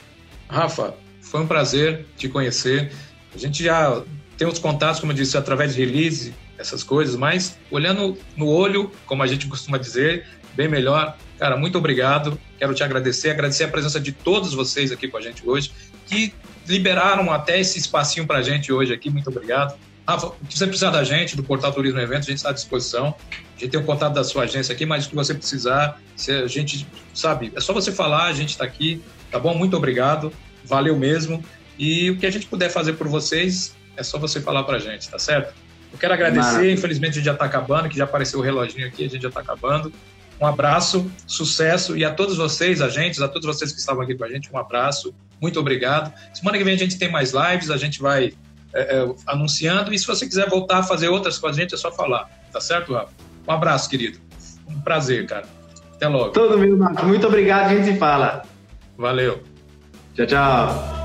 Rafa, foi um prazer te conhecer. A gente já tem os contatos, como eu disse, através de release, essas coisas, mas olhando no olho, como a gente costuma dizer, bem melhor. Cara, muito obrigado. Quero te agradecer, agradecer a presença de todos vocês aqui com a gente hoje, que liberaram até esse espacinho para a gente hoje aqui. Muito obrigado. Rafa, o que você precisar da gente, do Portal Turismo Eventos, a gente está à disposição. A gente tem o contato da sua agência aqui, mas o que você precisar, se a gente sabe, é só você falar, a gente está aqui, tá bom? Muito obrigado, valeu mesmo. E o que a gente puder fazer por vocês, é só você falar para a gente, tá certo? Eu quero agradecer, Maravilha. infelizmente a gente já está acabando, que já apareceu o reloginho aqui, a gente já está acabando. Um abraço, sucesso e a todos vocês, agentes, a todos vocês que estavam aqui com a gente, um abraço, muito obrigado. Semana que vem a gente tem mais lives, a gente vai é, é, anunciando. E se você quiser voltar a fazer outras com a gente, é só falar. Tá certo, Rafa? Um abraço, querido. Um prazer, cara. Até logo. Todo mundo, Muito obrigado, a gente se fala. Valeu. Tchau, tchau.